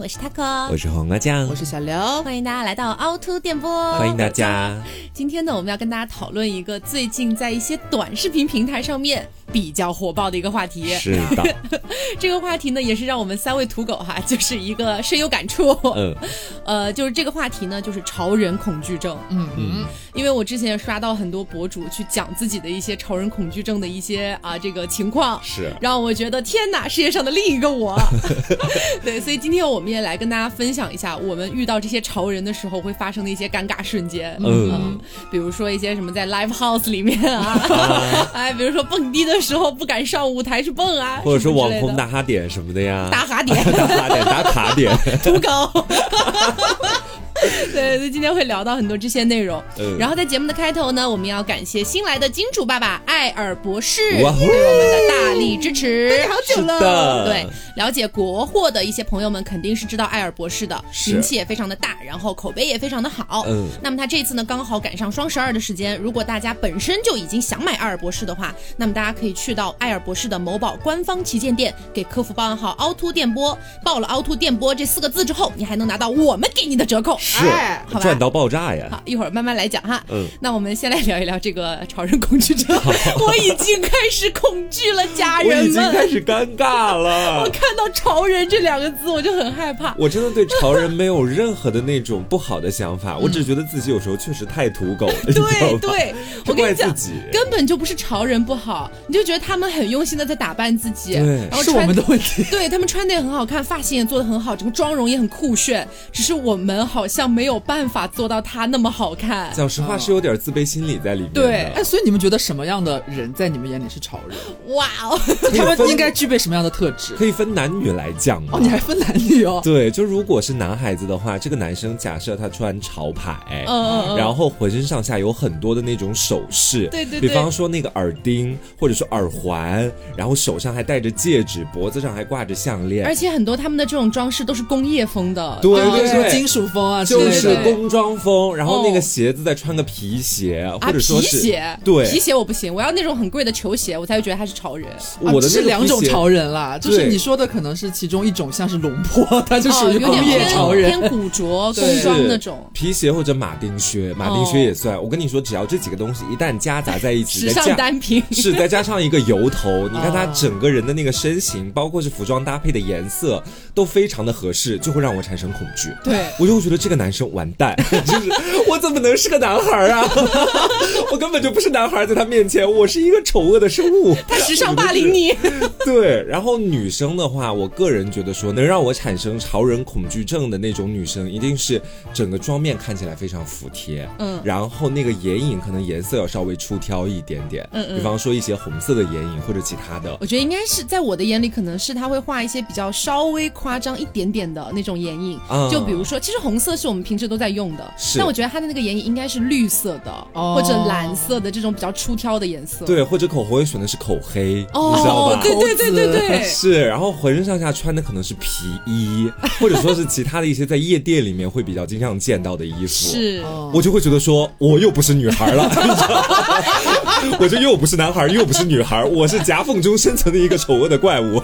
我是 taco，我是黄瓜酱，我是小刘，欢迎大家来到凹凸电波，欢迎大家。今天呢，我们要跟大家讨论一个最近在一些短视频平台上面比较火爆的一个话题。是的，这个话题呢，也是让我们三位土狗哈，就是一个深有感触。嗯，呃，就是这个话题呢，就是潮人恐惧症。嗯嗯，因为我之前也刷到很多博主去讲自己的一些潮人恐惧症的一些啊这个情况，是让我觉得天哪，世界上的另一个我。对，所以今天我们也来跟大家分享一下，我们遇到这些潮人的时候会发生的一些尴尬瞬间。嗯。比如说一些什么在 live house 里面啊，哎，比如说蹦迪的时候不敢上舞台去蹦啊，或者说网红打卡点什么的呀，打卡 点，打卡点，打卡点，土狗。对，所以今天会聊到很多这些内容。然后在节目的开头呢，我们要感谢新来的金主爸爸艾尔博士对我们的大力支持。好久了，对，了解国货的一些朋友们肯定是知道艾尔博士的，名气也非常的大，然后口碑也非常的好。嗯，那么他这次呢，刚好赶上双十二的时间，如果大家本身就已经想买艾尔博士的话，那么大家可以去到艾尔博士的某宝官方旗舰店，给客服报暗号凹凸电波，报了凹凸电波这四个字之后，你还能拿到我们给你的折扣。是，赚到爆炸呀！好，一会儿慢慢来讲哈。嗯，那我们先来聊一聊这个潮人恐惧症。我已经开始恐惧了，家人们，我已经开始尴尬了。我看到“潮人”这两个字，我就很害怕。我真的对潮人没有任何的那种不好的想法，我只觉得自己有时候确实太土狗了。对对，我跟你讲，根本就不是潮人不好，你就觉得他们很用心的在打扮自己，然后是我们的问题。对他们穿的也很好看，发型也做的很好，整个妆容也很酷炫，只是我们好像。像没有办法做到他那么好看。讲实话是有点自卑心理在里面。对，哎，所以你们觉得什么样的人在你们眼里是潮人？哇哦，他们应该具备什么样的特质？可以分男女来讲哦，你还分男女哦？对，就如果是男孩子的话，这个男生假设他穿潮牌，嗯嗯嗯，然后浑身上下有很多的那种首饰，对对，比方说那个耳钉或者说耳环，然后手上还戴着戒指，脖子上还挂着项链，而且很多他们的这种装饰都是工业风的，对对对，金属风啊。就是工装风，然后那个鞋子再穿个皮鞋，或者说是对。皮鞋我不行，我要那种很贵的球鞋，我才会觉得他是潮人。我的是两种潮人啦，就是你说的可能是其中一种，像是龙坡，他就属于工业潮人，偏古着工装那种。皮鞋或者马丁靴，马丁靴也算。我跟你说，只要这几个东西一旦夹杂在一起，时尚单品。是再加上一个油头，你看他整个人的那个身形，包括是服装搭配的颜色，都非常的合适，就会让我产生恐惧。对。我就会觉得这个男生完蛋。就是我怎么能是个男孩啊？我根本就不是男孩，在他面前，我是一个丑恶的生物。他时尚霸凌你。对，然后女生的话，我个人觉得说，能让我产生潮人恐惧症的那种女生，一定是整个妆面看起来非常服帖，嗯，然后那个眼影可能颜色要稍微出挑一点点，嗯嗯，比方说一些红色的眼影或者其他的。我觉得应该是在我的眼里，可能是他会画一些比较稍微夸张一点点的那种眼影，就比如说，其实红色是我们平时都在用的。但我觉得他的那个眼影应该是绿色的，或者蓝色的这种比较出挑的颜色。对，或者口红也选的是口黑，你知道吧？对对对对对，是。然后浑身上下穿的可能是皮衣，或者说是其他的一些在夜店里面会比较经常见到的衣服。是，我就会觉得说，我又不是女孩了，我就又不是男孩，又不是女孩，我是夹缝中生存的一个丑恶的怪物。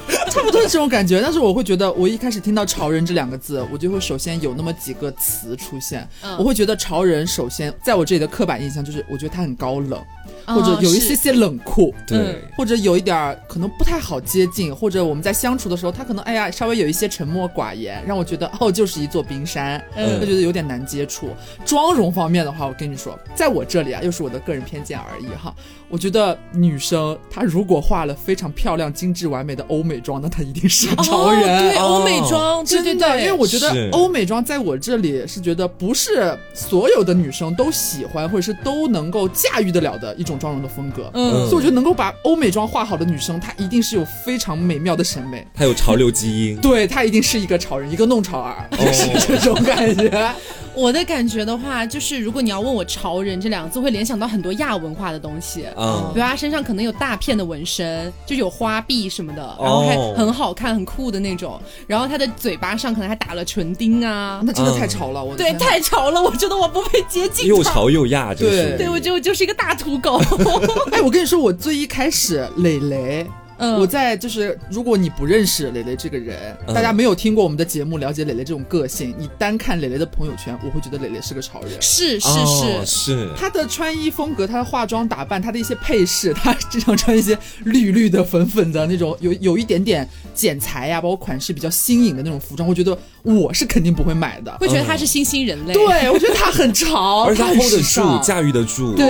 差不多是这种感觉，但是我会觉得，我一开始听到“潮人”这两个字，我就会首先有那么几个词出现，我会觉得潮人首先在我这里的刻板印象就是，我觉得他很高冷。或者有一些些冷酷，对，或者有一点可能不太好接近，或者我们在相处的时候，他可能哎呀稍微有一些沉默寡言，让我觉得哦就是一座冰山，嗯他觉得有点难接触。妆容方面的话，我跟你说，在我这里啊，又是我的个人偏见而已哈。我觉得女生她如果化了非常漂亮、精致、完美的欧美妆，那她一定是潮人。对，欧美妆，对对对，因为我觉得欧美妆在我这里是觉得不是所有的女生都喜欢，或者是都能够驾驭得了的一种。妆容的风格，嗯，所以我觉得能够把欧美妆画好的女生，她一定是有非常美妙的审美，她有潮流基因，对她一定是一个潮人，一个弄潮儿，就 是这种感觉。我的感觉的话，就是如果你要问我“潮人”这两个字，会联想到很多亚文化的东西，嗯，比如他身上可能有大片的纹身，就有花臂什么的，然后还很好看、很酷的那种，然后他的嘴巴上可能还打了唇钉啊，那真的太潮了，我对太潮了，我觉得我不配接近，又潮又亚，对，对我就就是一个大土狗。哎，我跟你说，我最一开始磊磊。嗯，我在就是如果你不认识蕾蕾这个人，大家没有听过我们的节目，了解蕾蕾这种个性，你单看蕾蕾的朋友圈，我会觉得蕾蕾是个潮人。是是是是，她的穿衣风格，她的化妆打扮，她的一些配饰，她经常穿一些绿绿的、粉粉的那种，有有一点点剪裁呀，包括款式比较新颖的那种服装，我觉得我是肯定不会买的，会觉得她是新兴人类。对，我觉得她很潮，而且 hold 得住，驾驭得住。对，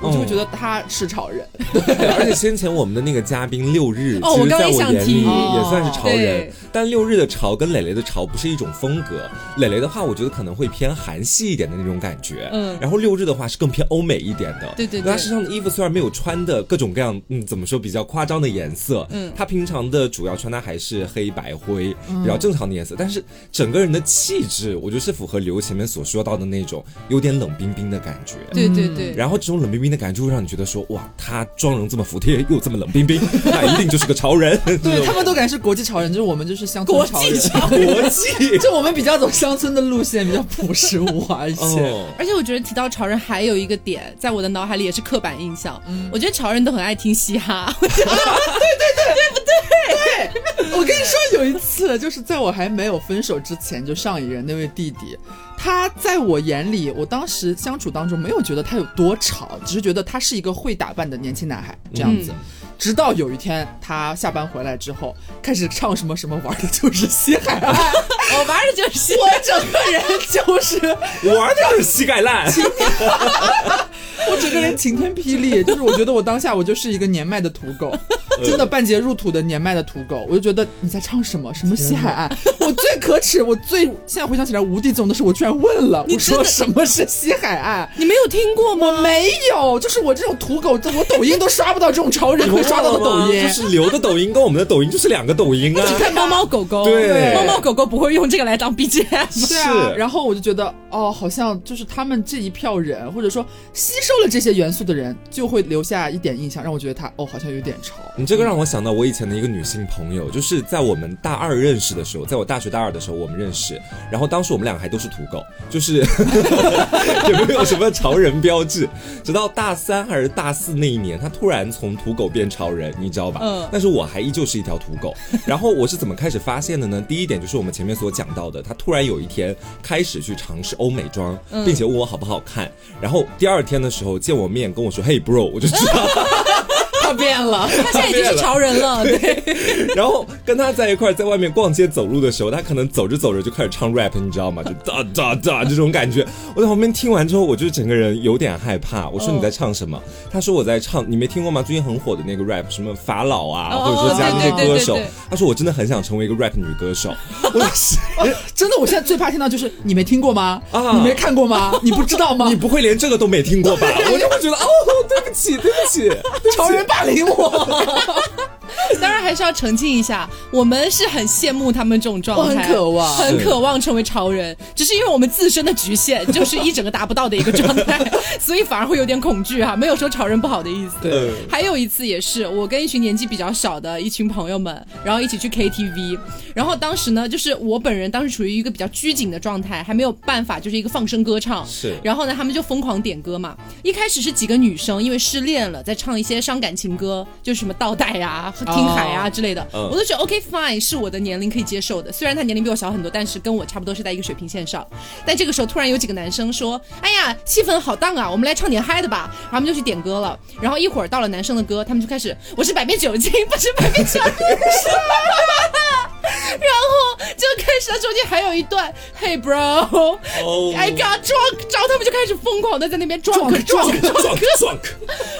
我就会觉得她是潮人。对，而且先前我们的那个嘉宾六日，其实在我眼里也算是潮人。但六日的潮跟磊磊的潮不是一种风格。磊磊的话，我觉得可能会偏韩系一点的那种感觉。嗯。然后六日的话是更偏欧美一点的。对对对。他身上的衣服虽然没有穿的各种各样，嗯，怎么说比较夸张的颜色。嗯。他平常的主要穿搭还是黑白灰，比较正常的颜色。但是整个人的气质，我觉得是符合刘前面所说到的那种有点冷冰冰的感觉。对对对。然后这种冷冰冰的感觉就会让你觉得说，哇，他妆容这么服帖，又这么冷冰冰，那 一定就是个潮人。对他们都感觉是国际潮人，就是我们就是乡村潮人。国际，就我们比较走乡村的路线，比较朴实无华一些。而且我觉得提到潮人，还有一个点，在我的脑海里也是刻板印象。嗯，我觉得潮人都很爱听嘻哈。对对对，对不对？对，我跟你说，有一次就是在我还没有分手之前，就上一任那位弟弟。他在我眼里，我当时相处当中没有觉得他有多吵，只是觉得他是一个会打扮的年轻男孩这样子。直到有一天他下班回来之后，开始唱什么什么玩的就是西海岸，我玩的就是西，我整个人就是玩的就是膝盖烂，我整个人晴天霹雳，就是我觉得我当下我就是一个年迈的土狗，真的半截入土的年迈的土狗，我就觉得你在唱什么什么西海岸，我最可耻，我最现在回想起来无地自容的是我居然。问了，我说什么是西海岸？你没有听过吗？我没有，就是我这种土狗，我抖音都刷不到这种潮人会刷到的抖音。就是刘的抖音跟我们的抖音就是两个抖音啊。只看猫猫狗狗，对，猫猫狗狗不会用这个来当 BGM。是啊，然后我就觉得，哦，好像就是他们这一票人，或者说吸收了这些元素的人，就会留下一点印象，让我觉得他，哦，好像有点潮。你这个让我想到我以前的一个女性朋友，就是在我们大二认识的时候，在我大学大二的时候我们认识，然后当时我们两个还都是土狗，就是。也没有什么潮人标志，直到大三还是大四那一年，她突然从土狗变潮人，你知道吧？嗯。但是我还依旧是一条土狗。然后我是怎么开始发现的呢？第一点就是我们前面所讲到的，她突然有一天开始去尝试欧美妆，并且问我好不好看。然后第二天的时候见我面跟我说：“Hey bro”，我就知道。他变了，他现在已经是潮人了。对，然后跟他在一块，在外面逛街走路的时候，他可能走着走着就开始唱 rap，你知道吗？就 哒哒哒这种感觉。我在旁边听完之后，我就整个人有点害怕。我说你在唱什么？他说我在唱，你没听过吗？最近很火的那个 rap，什么法老啊，或者说加那些歌手。他说我真的很想成为一个 rap 女歌手。我是真的，我现在最怕听到就是你没听过吗？啊，你没看过吗？你不知道吗？你不会连这个都没听过吧？我就会觉得哦，对不起，对不起，潮人霸凌我。当然还是要澄清一下，我们是很羡慕他们这种状态，很渴望，很渴望成为潮人，只是因为我们自身的局限，就是一整个达不到的一个状态，所以反而会有点恐惧哈。没有说潮人不好的意思。对。还有一次也是，我跟一群年纪比较小的一群朋友们，然后一起去 KTV，然后当时呢，就是我本人当时处于一个比较拘谨的状态，还没有办法就是一个放声歌唱。是。然后呢，他们就疯狂点歌嘛。一开始是几个女生，因为失恋了，在唱一些伤感情歌，就是什么倒带呀、听海啊之类的。我都觉得 OK fine 是我的年龄可以接受的，虽然他年龄比我小很多，但是跟我差不多是在一个水平线上。但这个时候突然有几个男生说：“哎呀，气氛好荡啊，我们来唱点嗨的吧。”然后他们就去点歌了。然后一会儿到了男生的歌，他们就开始：“我是百变酒精，不是百变小精。” 然后就开始了，中间还有一段，Hey bro，I got drunk，然后他们就开始疯狂的在那边 drunk，drunk，drunk，drunk，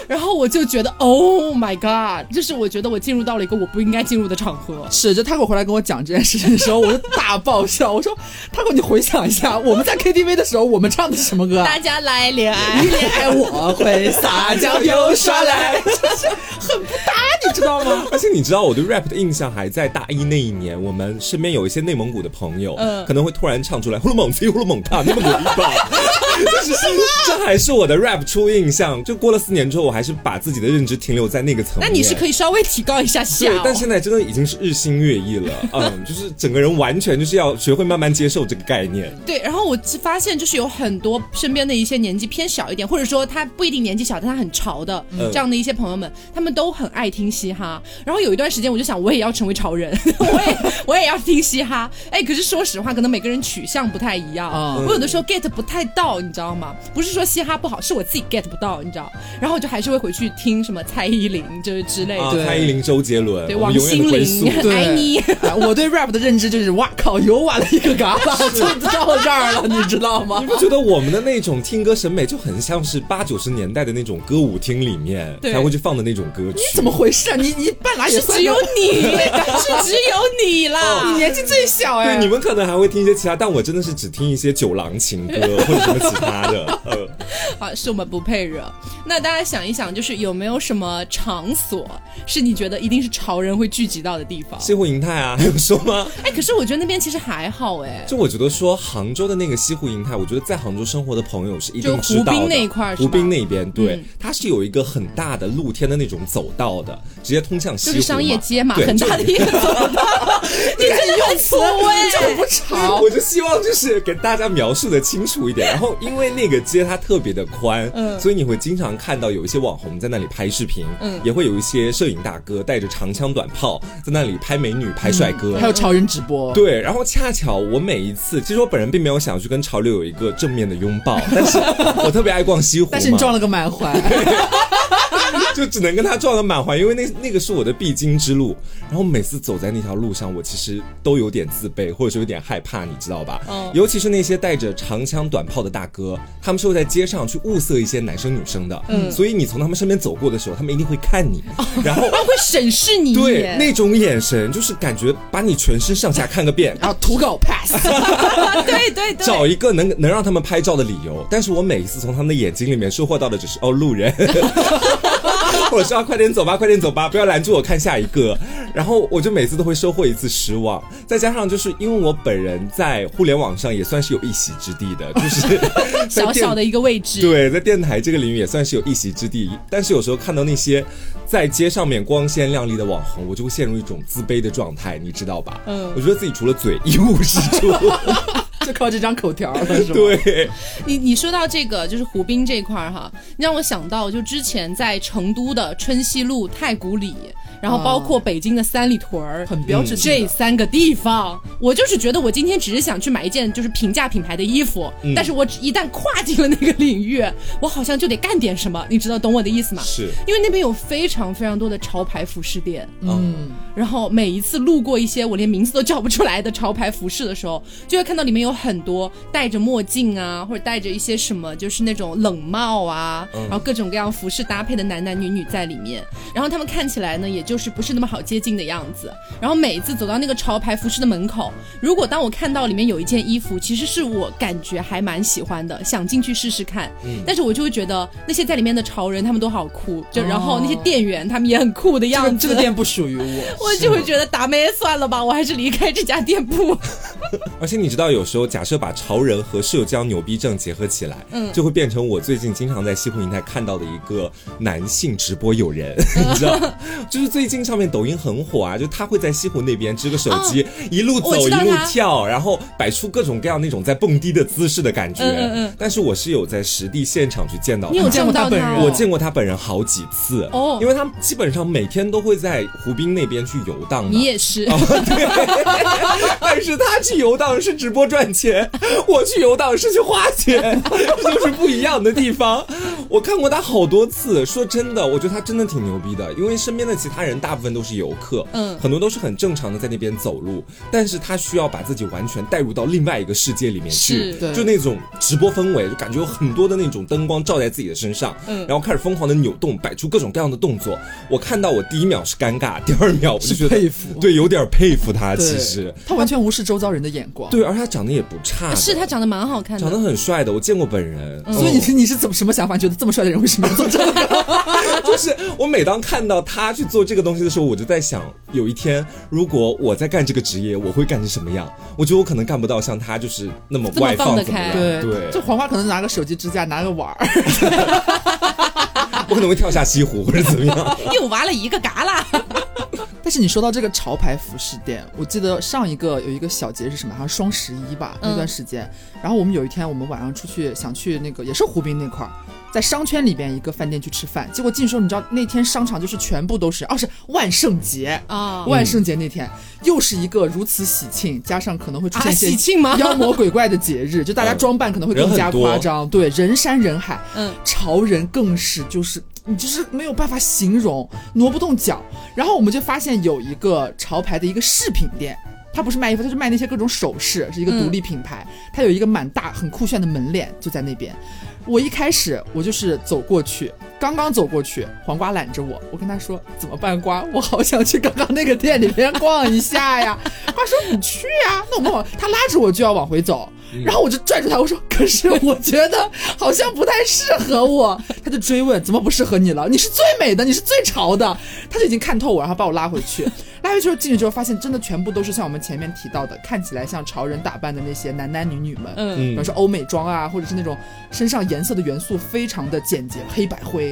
然后我就觉得，Oh my god，就是我觉得我进入到了一个我不应该进入的场合。是，就他给我回来跟我讲这件事情的时候，我就大爆笑。我说，他给你回想一下，我们在 KTV 的时候，我们唱的是什么歌？大家来恋爱，恋爱我会撒娇又耍赖，就 是很不搭，你知道吗？而且你知道我对 rap 的印象还在大一那一年，我们身边有一些内蒙古的朋友，嗯，可能会突然唱出来呼噜蒙西呼噜蒙卡，内蒙古一把。就是 这还是我的 rap 初印象。就过了四年之后，我还是把自己的认知停留在那个层面。那你是可以稍微提高一下下。对，但现在真的已经是日新月异了。嗯，就是整个人完全就是要学会慢慢接受这个概念。对，然后我发现就是有很多身边的一些年纪偏小一点，或者说他不一定年纪小，但他很潮的这样的一些朋友们，他们都很爱听嘻哈。然后有一段时间，我就想我也要成为潮人，我也 我也要听嘻哈。哎，可是说实话，可能每个人取向不太一样。我有的时候 get 不太到，你知道吗？不是说嘻哈不好，是我自己 get 不到，你知道。然后我就还是会回去听什么蔡依林，就是之类的。蔡依林、周杰伦，对王心凌、爱你。我对 rap 的认知就是，哇靠，又完了一个嘎巴，就到这儿了，你知道吗？你不觉得我们的那种听歌审美就很像是八九十年代的那种歌舞厅里面才会去放的那种歌曲？你怎么回事啊？你你半拉也 是只有你，是只有你啦，你年纪最小哎。对，你们可能还会听一些其他，但我真的是只听一些酒廊情歌或者什么其他的。好，是我们不配惹。那大家想一想，就是有没有什么场所是你觉得一定是潮人会聚集到的地方？西湖银泰啊，还有说吗？哎，可是我觉得那边其实还好哎。就我觉得说杭州的那个西湖银泰，我觉得在杭州生活的朋友是一定知道的。湖滨那一块，湖滨那边，对，它是有一个很大的露天的那种走道的，直接通向西湖。就是商业街嘛，很大的一个走道。你这个用词这不潮。我就希望就是给大家描述的清楚一点。然后因为那个街它特别的宽，嗯，所以你会经常看到有一些网红在那里拍视频，嗯，也会有一些摄影大哥带着长枪短炮在那里拍美女、拍帅哥，还有潮人直播。对，然后恰巧我每一次，其实我本人并没有想去跟潮流有一个正面的拥抱，但是我特别爱逛西湖，但是你撞了个满怀。就只能跟他撞个满怀，因为那那个是我的必经之路。然后每次走在那条路上，我其实都有点自卑，或者是有点害怕，你知道吧？嗯。尤其是那些带着长枪短炮的大哥，他们是会在街上去物色一些男生女生的。嗯。所以你从他们身边走过的时候，他们一定会看你，然后他会审视你。对，那种眼神就是感觉把你全身上下看个遍，然后图个 pass。对对对。找一个能能让他们拍照的理由。但是我每一次从他们的眼睛里面收获到的只是哦，路人。我说快点走吧，快点走吧，不要拦住我看下一个。然后我就每次都会收获一次失望。再加上就是因为我本人在互联网上也算是有一席之地的，就是 小小的一个位置。对，在电台这个领域也算是有一席之地。但是有时候看到那些在街上面光鲜亮丽的网红，我就会陷入一种自卑的状态，你知道吧？嗯，我觉得自己除了嘴一无是处。就靠这张口条了，是吧？对，你你说到这个，就是湖滨这块儿哈，你让我想到就之前在成都的春熙路太古里。然后包括北京的三里屯儿，很标志这三个地方，我就是觉得我今天只是想去买一件就是平价品牌的衣服，但是我一旦跨进了那个领域，我好像就得干点什么，你知道懂我的意思吗？是，因为那边有非常非常多的潮牌服饰店，嗯，然后每一次路过一些我连名字都叫不出来的潮牌服饰的时候，就会看到里面有很多戴着墨镜啊，或者戴着一些什么就是那种冷帽啊，然后各种各样服饰搭配的男男女女在里面，然后他们看起来呢，也就。是不是那么好接近的样子，然后每一次走到那个潮牌服饰的门口，如果当我看到里面有一件衣服，其实是我感觉还蛮喜欢的，想进去试试看，嗯，但是我就会觉得那些在里面的潮人他们都好酷，就然后那些店员他们也很酷的样子。这个店不属于我，我就会觉得打妹算了吧，我还是离开这家店铺。而且你知道，有时候假设把潮人和社交牛逼症结合起来，嗯，就会变成我最近经常在西湖银泰看到的一个男性直播友人，你知道，就是最。近上面抖音很火啊，就他会在西湖那边支个手机，一路走一路跳，然后摆出各种各样那种在蹦迪的姿势的感觉。嗯嗯。但是我是有在实地现场去见到，你有见过他本人？我见过他本人好几次哦，因为他基本上每天都会在湖滨那边去游荡。你也是。对。但是他去游荡是直播赚钱，我去游荡是去花钱，这 就是不一样的地方。我看过他好多次，说真的，我觉得他真的挺牛逼的，因为身边的其他人。大部分都是游客，嗯，很多都是很正常的在那边走路，但是他需要把自己完全带入到另外一个世界里面去，就那种直播氛围，就感觉有很多的那种灯光照在自己的身上，嗯，然后开始疯狂的扭动，摆出各种各样的动作。我看到我第一秒是尴尬，第二秒我就觉得佩服，对，有点佩服他。其实他完全无视周遭人的眼光，对，而他长得也不差，是他长得蛮好看的，长得很帅的，我见过本人。所以你是你是怎么什么想法？觉得这这么帅的人为什么要做这个？就是我每当看到他去做这个东西的时候，我就在想，有一天如果我在干这个职业，我会干成什么样？我觉得我可能干不到像他就是那么外放，怎么样？对，就黄花可能拿个手机支架，拿个碗儿，我可能会跳下西湖或者怎么样，又挖了一个旮旯。但是你说到这个潮牌服饰店，我记得上一个有一个小节是什么？好像双十一吧，那段时间。然后我们有一天，我们晚上出去想去那个也是湖滨那块儿，在商圈里边一个饭店去吃饭。结果进时候，你知道那天商场就是全部都是，哦是万圣节啊！万圣节那天又是一个如此喜庆，加上可能会出现喜庆吗？妖魔鬼怪的节日，就大家装扮可能会更加夸张，对，人山人海，嗯，潮人更是就是。你就是没有办法形容，挪不动脚。然后我们就发现有一个潮牌的一个饰品店，它不是卖衣服，它是卖那些各种首饰，是一个独立品牌。它有一个蛮大、很酷炫的门脸，就在那边。我一开始我就是走过去，刚刚走过去，黄瓜揽着我，我跟他说怎么办？瓜，我好想去刚刚那个店里面逛一下呀。瓜说你去呀，那我们往他拉着我就要往回走。然后我就拽住他，我说：“可是我觉得好像不太适合我。”他就追问：“怎么不适合你了？你是最美的，你是最潮的。”他就已经看透我，然后把我拉回去。拉回去之后进去之后，发现真的全部都是像我们前面提到的，看起来像潮人打扮的那些男男女女们。嗯，比如说欧美妆啊，或者是那种身上颜色的元素非常的简洁，黑白灰。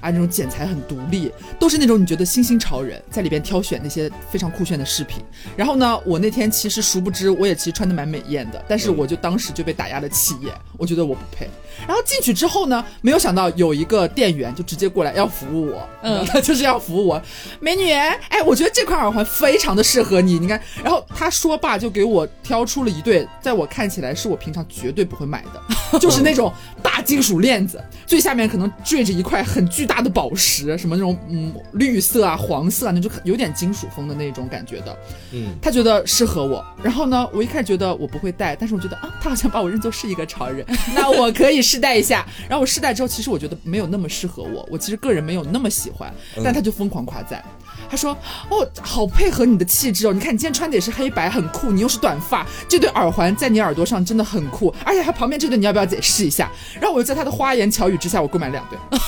啊，那种剪裁很独立，都是那种你觉得新兴潮人在里边挑选那些非常酷炫的饰品。然后呢，我那天其实殊不知，我也其实穿的蛮美艳的，但是我就当时就被打压了气焰，我觉得我不配。然后进去之后呢，没有想到有一个店员就直接过来要服务我，嗯，他 就是要服务我，美女，哎，我觉得这款耳环非常的适合你，你看。然后他说罢就给我挑出了一对，在我看起来是我平常绝对不会买的，就是那种大金属链子，最下面可能坠着一块很巨。大的宝石，什么那种嗯绿色啊、黄色啊，那就有点金属风的那种感觉的。嗯，他觉得适合我。然后呢，我一开始觉得我不会戴，但是我觉得啊，他好像把我认作是一个潮人，那我可以试戴一下。然后我试戴之后，其实我觉得没有那么适合我，我其实个人没有那么喜欢，但他就疯狂夸赞。他说：“哦，好配合你的气质哦！你看你今天穿的也是黑白，很酷。你又是短发，这对耳环在你耳朵上真的很酷。而且他旁边这对，你要不要再试一下？”然后我就在他的花言巧语之下，我购买两对。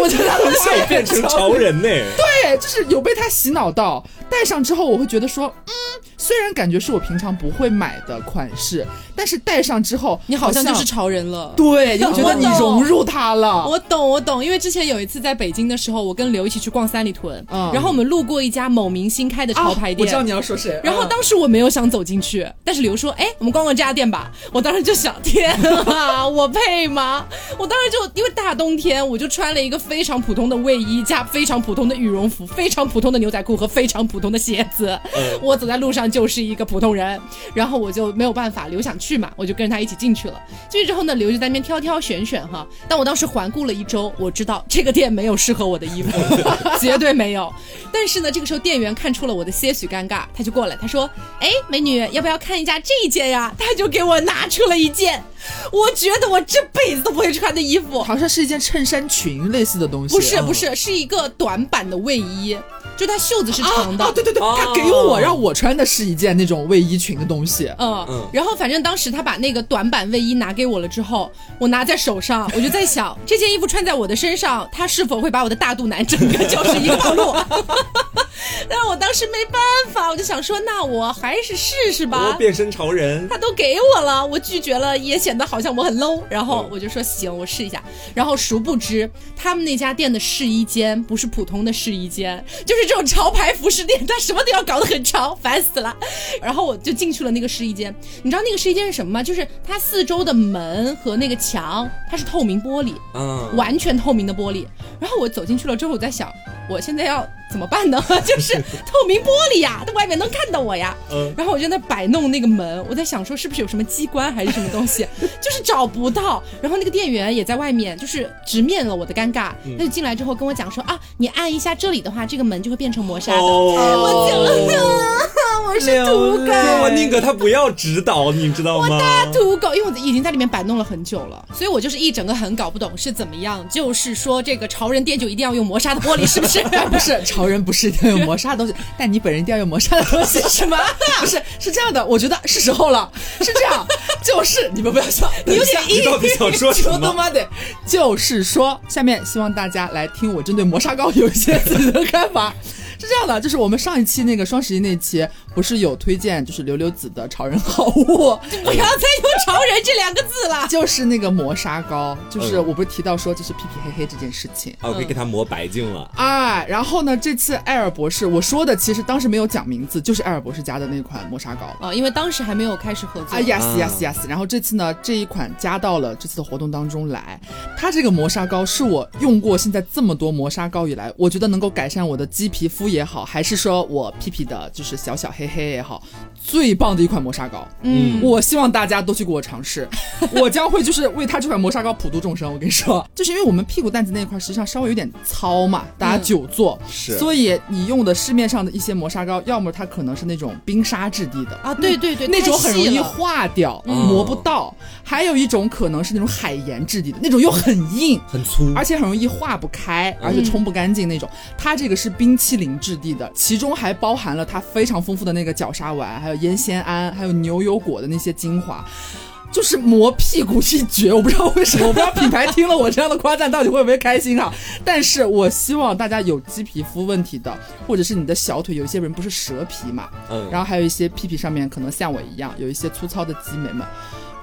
我觉得很像变成潮人呢。对，就是有被他洗脑到，戴上之后我会觉得说，嗯，虽然感觉是我平常不会买的款式，但是戴上之后，你好像就是潮人了。对，你觉得 你融入他了。我懂，我懂，因为之前有一次在北京的时候，我跟刘一起去逛三里屯。然后我们路过一家某明星开的潮牌店，我知道你要说谁。然后当时我没有想走进去，但是刘说：“哎，我们逛逛这家店吧。”我当时就想：“天啊，我配吗？”我当时就因为大冬天，我就穿了一个非常普通的卫衣，加非常普通的羽绒服，非常普通的牛仔裤和非常普通的鞋子。我走在路上就是一个普通人。然后我就没有办法，刘想去嘛，我就跟着他一起进去了。进去之后呢，刘就在那边挑挑选选哈。但我当时环顾了一周，我知道这个店没有适合我的衣服，绝对没有。但是呢，这个时候店员看出了我的些许尴尬，他就过来，他说：“哎，美女，要不要看一下这一件呀？”他就给我拿出了一件，我觉得我这辈子都不会穿的衣服，好像是一件衬衫裙类似的东西。不是，不是，是一个短版的卫衣，就它袖子是长的。对对对，他给我让我穿的是一件那种卫衣裙的东西。嗯嗯。然后反正当时他把那个短版卫衣拿给我了之后，我拿在手上，我就在想，这件衣服穿在我的身上，它是否会把我的大肚腩整个就是一个暴露？但是我当时没办法，我就想说，那我还是试试吧。变身潮人，他都给我了，我拒绝了也显得好像我很 low。然后我就说行，我试一下。然后殊不知，他们那家店的试衣间不是普通的试衣间，就是这种潮牌服饰店，他什么都要搞得很潮，烦死了。然后我就进去了那个试衣间，你知道那个试衣间是什么吗？就是它四周的门和那个墙，它是透明玻璃，嗯，完全透明的玻璃。然后我走进去了之后，我在想。我现在要怎么办呢？就是 透明玻璃呀，在外面能看到我呀。嗯。然后我就在摆弄那个门，我在想说是不是有什么机关还是什么东西，就是找不到。然后那个店员也在外面，就是直面了我的尴尬。他就进来之后跟我讲说啊，你按一下这里的话，这个门就会变成磨砂的。我讲，我是土狗，我宁可他不要指导，你知道吗？我大土狗，因为我已经在里面摆弄了很久了，所以我就是一整个很搞不懂是怎么样。就是说这个潮人店就一定要用磨砂的玻璃，是不是？不是，潮人不是一定要用磨砂的东西，但你本人一定要用磨砂的东西，什么？不是，是这样的，我觉得是时候了，是这样，就是你们不要笑，你有点你到底想说什么？就是说，下面希望大家来听我针对磨砂膏有一些自己的看法。是这样的，就是我们上一期那个双十一那期，不是有推荐就是刘刘子的潮人好物，不要再用“潮人”这两个字了，就是那个磨砂膏，就是我不是提到说就是屁屁黑黑这件事情，哦，可以给它磨白净了啊。然后呢，这次艾尔博士，我说的其实当时没有讲名字，就是艾尔博士家的那款磨砂膏啊，因为当时还没有开始合作。啊，yes yes yes。然后这次呢，这一款加到了这次的活动当中来，它这个磨砂膏是我用过现在这么多磨砂膏以来，我觉得能够改善我的鸡皮肤。也好，还是说我屁屁的，就是小小黑黑也好，最棒的一款磨砂膏。嗯，我希望大家都去给我尝试，我将会就是为他这款磨砂膏普度众生。我跟你说，就是因为我们屁股蛋子那块实际上稍微有点糙嘛，大家久坐，是，所以你用的市面上的一些磨砂膏，要么它可能是那种冰沙质地的啊，对对对，那种很容易化掉，磨不到；还有一种可能是那种海盐质地的，那种又很硬、很粗，而且很容易化不开，而且冲不干净那种。它这个是冰淇淋。质地的，其中还包含了它非常丰富的那个角鲨烷，还有烟酰胺，还有牛油果的那些精华，就是磨屁股一绝。我不知道为什么，我不知道品牌听了我这样的夸赞到底会不会开心啊？但是我希望大家有鸡皮肤问题的，或者是你的小腿有一些人不是蛇皮嘛，嗯，然后还有一些屁屁上面可能像我一样有一些粗糙的肌美们。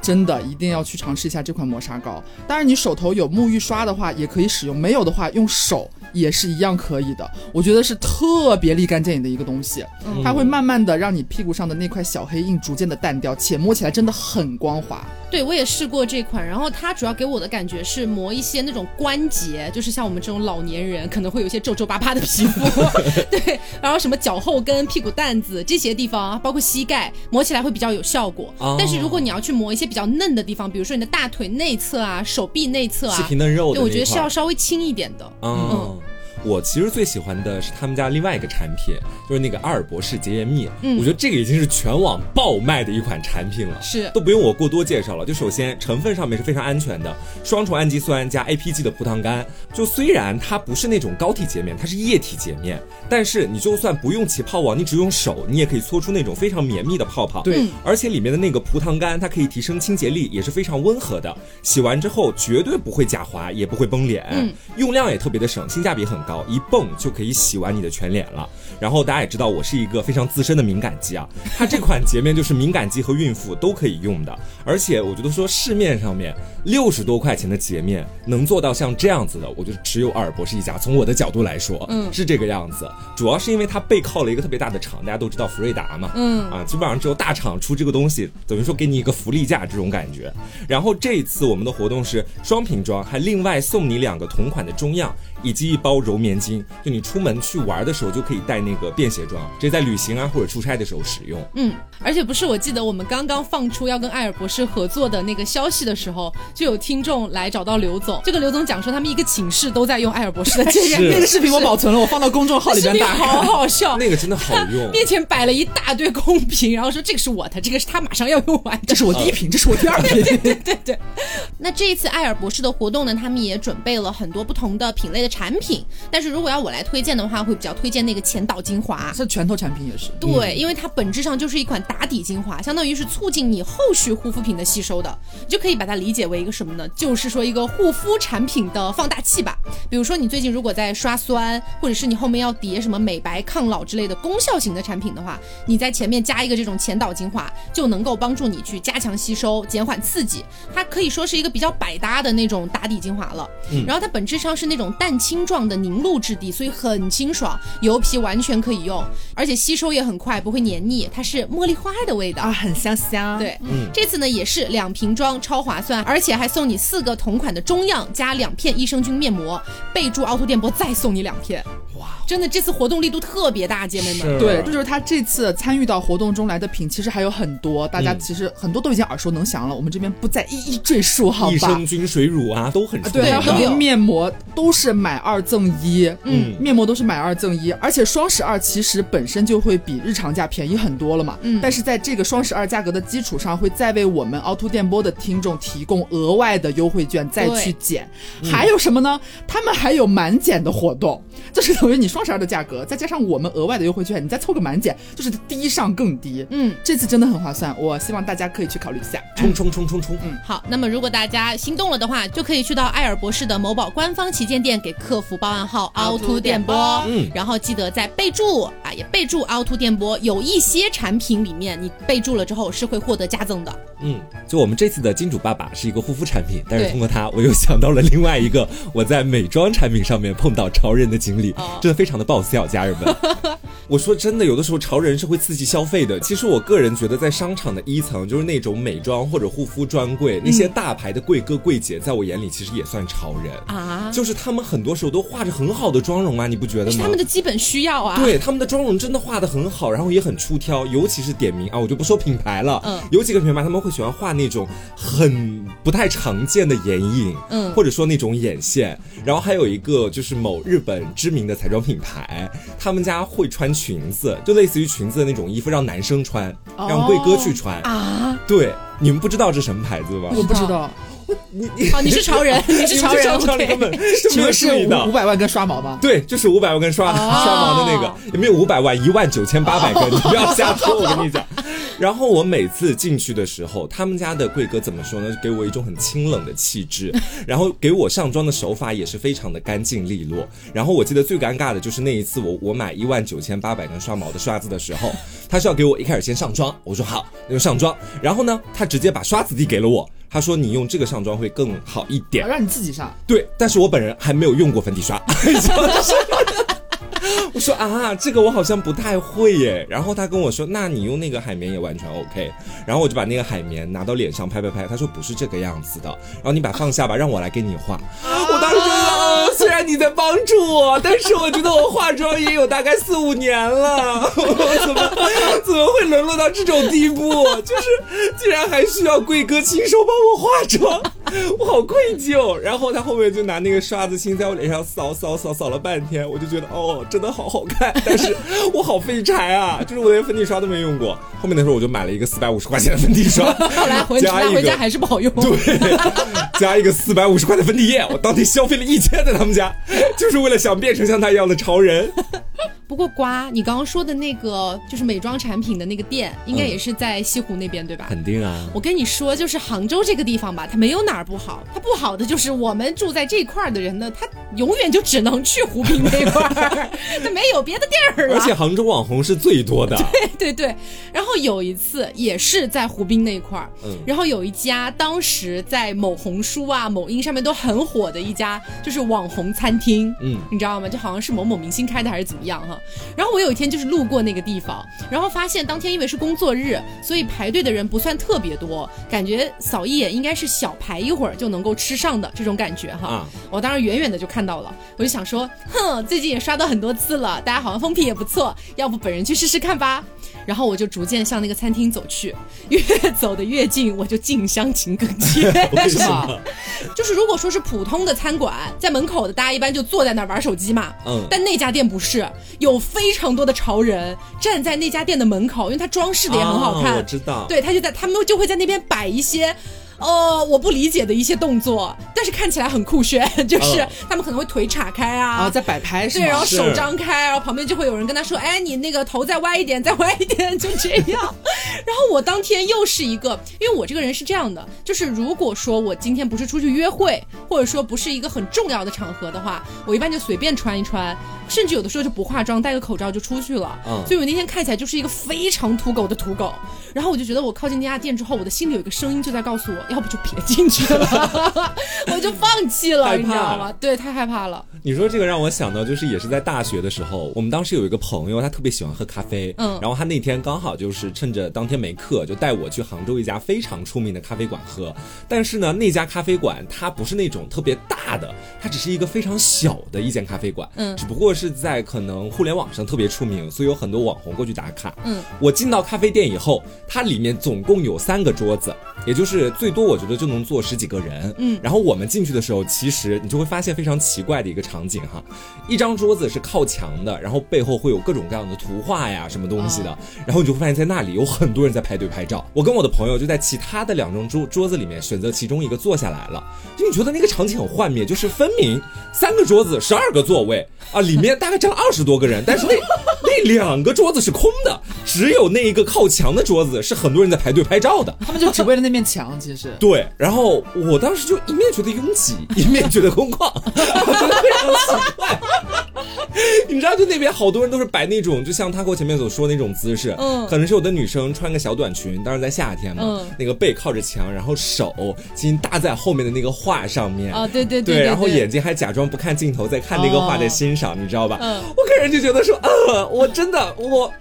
真的一定要去尝试一下这款磨砂膏。当然，你手头有沐浴刷的话也可以使用，没有的话用手也是一样可以的。我觉得是特别立竿见影的一个东西，它会慢慢的让你屁股上的那块小黑印逐渐的淡掉，且摸起来真的很光滑。对，我也试过这款，然后它主要给我的感觉是磨一些那种关节，就是像我们这种老年人可能会有一些皱皱巴巴的皮肤，对，然后什么脚后跟、屁股蛋子这些地方，包括膝盖，磨起来会比较有效果。但是如果你要去磨一些比较嫩的地方，比如说你的大腿内侧啊、手臂内侧啊，细皮嫩肉，对，我觉得是要稍微轻一点的。嗯。我其实最喜欢的是他们家另外一个产品，就是那个阿尔博士洁颜蜜。嗯，我觉得这个已经是全网爆卖的一款产品了，是都不用我过多介绍了。就首先成分上面是非常安全的，双重氨基酸加 APG 的葡萄苷。就虽然它不是那种膏体洁面，它是液体洁面，但是你就算不用起泡网，你只用手，你也可以搓出那种非常绵密的泡泡。对，而且里面的那个葡萄苷，它可以提升清洁力，也是非常温和的。洗完之后绝对不会假滑，也不会崩脸。嗯，用量也特别的省，性价比很高，一泵就。可以洗完你的全脸了。然后大家也知道，我是一个非常资深的敏感肌啊。它这款洁面就是敏感肌和孕妇都可以用的。而且我觉得说市面上面六十多块钱的洁面能做到像这样子的，我觉得只有阿尔博士一家。从我的角度来说，嗯，是这个样子。主要是因为它背靠了一个特别大的厂，大家都知道福瑞达嘛，嗯啊，基本上只有大厂出这个东西，等于说给你一个福利价这种感觉。然后这一次我们的活动是双瓶装，还另外送你两个同款的中样。以及一包柔棉巾，就你出门去玩的时候就可以带那个便携装，直接在旅行啊或者出差的时候使用。嗯，而且不是，我记得我们刚刚放出要跟艾尔博士合作的那个消息的时候，就有听众来找到刘总，这个刘总讲说他们一个寝室都在用艾尔博士的洁颜，那个视频我保存了，我放到公众号里边打，好好笑，那个真的好用。面前摆了一大堆空瓶，然后说这个是我的，这个是他马上要用完，这是我第一瓶，这是我第二瓶，对对对。那这一次艾尔博士的活动呢，他们也准备了很多不同的品类的产品。但是如果要我来推荐的话，会比较推荐那个前导精华，这拳头产品也是对，因为它本质上就是一款打底精华，相当于是促进你后续护肤品的吸收的，你就可以把它理解为一个什么呢？就是说一个护肤产品的放大器吧。比如说你最近如果在刷酸，或者是你后面要叠什么美白抗老之类的功效型的产品的话，你在前面加一个这种前导精华，就能够帮助你去加强吸收、减缓刺激。它可以说是一个比较百搭的那种打底精华了。嗯然后它本质上是那种蛋清状的凝。露质地，所以很清爽，油皮完全可以用，而且吸收也很快，不会黏腻。它是茉莉花的味道啊，很香香。对，嗯，这次呢也是两瓶装，超划算，而且还送你四个同款的中样加两片益生菌面膜，备注凹凸电波再送你两片。哇，真的这次活动力度特别大，姐妹们。对，这就是他这次参与到活动中来的品，其实还有很多，大家其实很多都已经耳熟能详了，我们这边不再一一赘述，好吧？益生菌、水乳啊都很对，很多面膜都是买二赠一，嗯，面膜都是买二赠一，而且双十二其实本身就会比日常价便宜很多了嘛，嗯，但是在这个双十二价格的基础上，会再为我们凹凸电波的听众提供额外的优惠券再去减，还有什么呢？他们还有满减的活动，就是等于你双十二的价格，再加上我们额外的优惠券，你再凑个满减，就是低上更低。嗯，这次真的很划算，我希望大家可以去考虑一下。冲冲冲冲冲！嗯，好，那么如果大家心动了的话，就可以去到艾尔博士的某宝官方旗舰店，给客服报暗号凹凸电波。嗯，然后记得在备注啊，也备注凹凸电波。有一些产品里面你备注了之后是会获得加赠的。嗯，就我们这次的金主爸爸是一个护肤产品，但是通过它，我又想到了另外一个我在美妆产品上面碰到潮人的经历，真的非常的爆笑，家人们。我说真的，有的时候潮人是会刺激消费的。其实我个人觉得，在商场的一层，就是那种美妆或者护肤专柜，那些大牌的贵哥贵姐，在我眼里其实也算潮人啊。就是他们很多时候都画着很好的妆容啊，你不觉得吗？是他们的基本需要啊。对，他们的妆容真的画的很好，然后也很出挑。尤其是点名啊，我就不说品牌了。嗯。有几个品牌他们会喜欢画那种很不太常见的眼影，嗯，或者说那种眼线。然后还有一个就是某日本知名的彩妆品牌，他们家会穿。裙子就类似于裙子的那种衣服，让男生穿，让贵哥去穿啊！对，你们不知道这什么牌子吧？我不知道。你你好，你是潮人，你是潮人，根本 没有是五百万根刷毛吗？对，就是五百万根刷刷毛的那个，有没有五百万？一万九千八百根，你不要瞎说，我跟你讲。然后我每次进去的时候，他们家的贵哥怎么说呢？给我一种很清冷的气质，然后给我上妆的手法也是非常的干净利落。然后我记得最尴尬的就是那一次，我我买一万九千八百根刷毛的刷子的时候，他是要给我一开始先上妆，我说好，那就上妆。然后呢，他直接把刷子递给了我。他说：“你用这个上妆会更好一点，让你自己上。”对，但是我本人还没有用过粉底刷。我说啊，这个我好像不太会耶。然后他跟我说：“那你用那个海绵也完全 OK。”然后我就把那个海绵拿到脸上拍拍拍。他说：“不是这个样子的。”然后你把放下吧，让我来给你画。我当时觉得，虽然你在帮助我，但是我觉得我化妆也有大概四五年了，我怎么怎么会沦落到这种地步？就是竟然还需要贵哥亲手帮我化妆，我好愧疚。然后他后面就拿那个刷子轻在我脸上扫扫扫扫了半天，我就觉得哦，真的好好看。但是 我好废柴啊，就是我连粉底刷都没用过。后面的时候我就买了一个四百五十块钱的粉底刷，后来回家回家还是不好用。对，加一个四百五十块的粉底液，我当天消费了一千在他们家，就是为了想变成像他一样的潮人。不过瓜，你刚刚说的那个就是美妆产品的那个店，应该也是在西湖那边对吧？肯定啊！我跟你说，就是杭州这个地方吧，它没有哪儿不好，它不好的就是我们住在这块儿的人呢，他永远就只能去湖滨那块儿，他没有别的地儿了。而且杭州网红是最多的。对 对对。然后有一次也是在湖滨那块儿，嗯，然后有一家当时在某红书啊、某音上面都很火的一家就是网红餐厅，嗯，你知道吗？就好像是某某明星开的还是怎么样哈。然后我有一天就是路过那个地方，然后发现当天因为是工作日，所以排队的人不算特别多，感觉扫一眼应该是小排一会儿就能够吃上的这种感觉哈。我当时远远的就看到了，我就想说，哼，最近也刷到很多次了，大家好像风评也不错，要不本人去试试看吧。然后我就逐渐向那个餐厅走去，越 走的越近，我就近乡情更怯。是吧？就是如果说是普通的餐馆，在门口的大家一般就坐在那儿玩手机嘛。嗯。但那家店不是，有非常多的潮人站在那家店的门口，因为它装饰的也很好看。我知道。对他就在，他们就会在那边摆一些。哦，我不理解的一些动作，但是看起来很酷炫，就是他们可能会腿岔开啊，在摆拍是对，然后手张开，然后旁边就会有人跟他说：“哎，你那个头再歪一点，再歪一点，就这样。”然后我当天又是一个，因为我这个人是这样的，就是如果说我今天不是出去约会，或者说不是一个很重要的场合的话，我一般就随便穿一穿。甚至有的时候就不化妆，戴个口罩就出去了。嗯，所以我那天看起来就是一个非常土狗的土狗。然后我就觉得我靠近那家店之后，我的心里有一个声音就在告诉我，要不就别进去了，我就放弃了，你知道吗？对，太害怕了。你说这个让我想到，就是也是在大学的时候，我们当时有一个朋友，他特别喜欢喝咖啡。嗯，然后他那天刚好就是趁着当天没课，就带我去杭州一家非常出名的咖啡馆喝。但是呢，那家咖啡馆它不是那种特别大的，它只是一个非常小的一间咖啡馆。嗯，只不过是在可能互联网上特别出名，所以有很多网红过去打卡。嗯，我进到咖啡店以后，它里面总共有三个桌子，也就是最多我觉得就能坐十几个人。嗯，然后我们进去的时候，其实你就会发现非常奇怪的一个。场景哈，一张桌子是靠墙的，然后背后会有各种各样的图画呀，什么东西的，然后你就会发现在那里有很多人在排队拍照。我跟我的朋友就在其他的两张桌桌子里面选择其中一个坐下来了，就你觉得那个场景很幻灭，就是分明三个桌子十二个座位啊，里面大概站了二十多个人，但是那那两个桌子是空的，只有那一个靠墙的桌子是很多人在排队拍照的，他们就只为了那面墙，其实 对。然后我当时就一面觉得拥挤，一面觉得空旷。奇怪，你知道，就那边好多人都是摆那种，就像他给我前面所说那种姿势，嗯，可能是有的女生穿个小短裙，当时在夏天嘛，嗯那个背靠着墙，然后手轻轻搭在后面的那个画上面，啊，对对对，然后眼睛还假装不看镜头，在看那个画在欣赏，你知道吧？嗯，我个人就觉得说，呃，我真的，我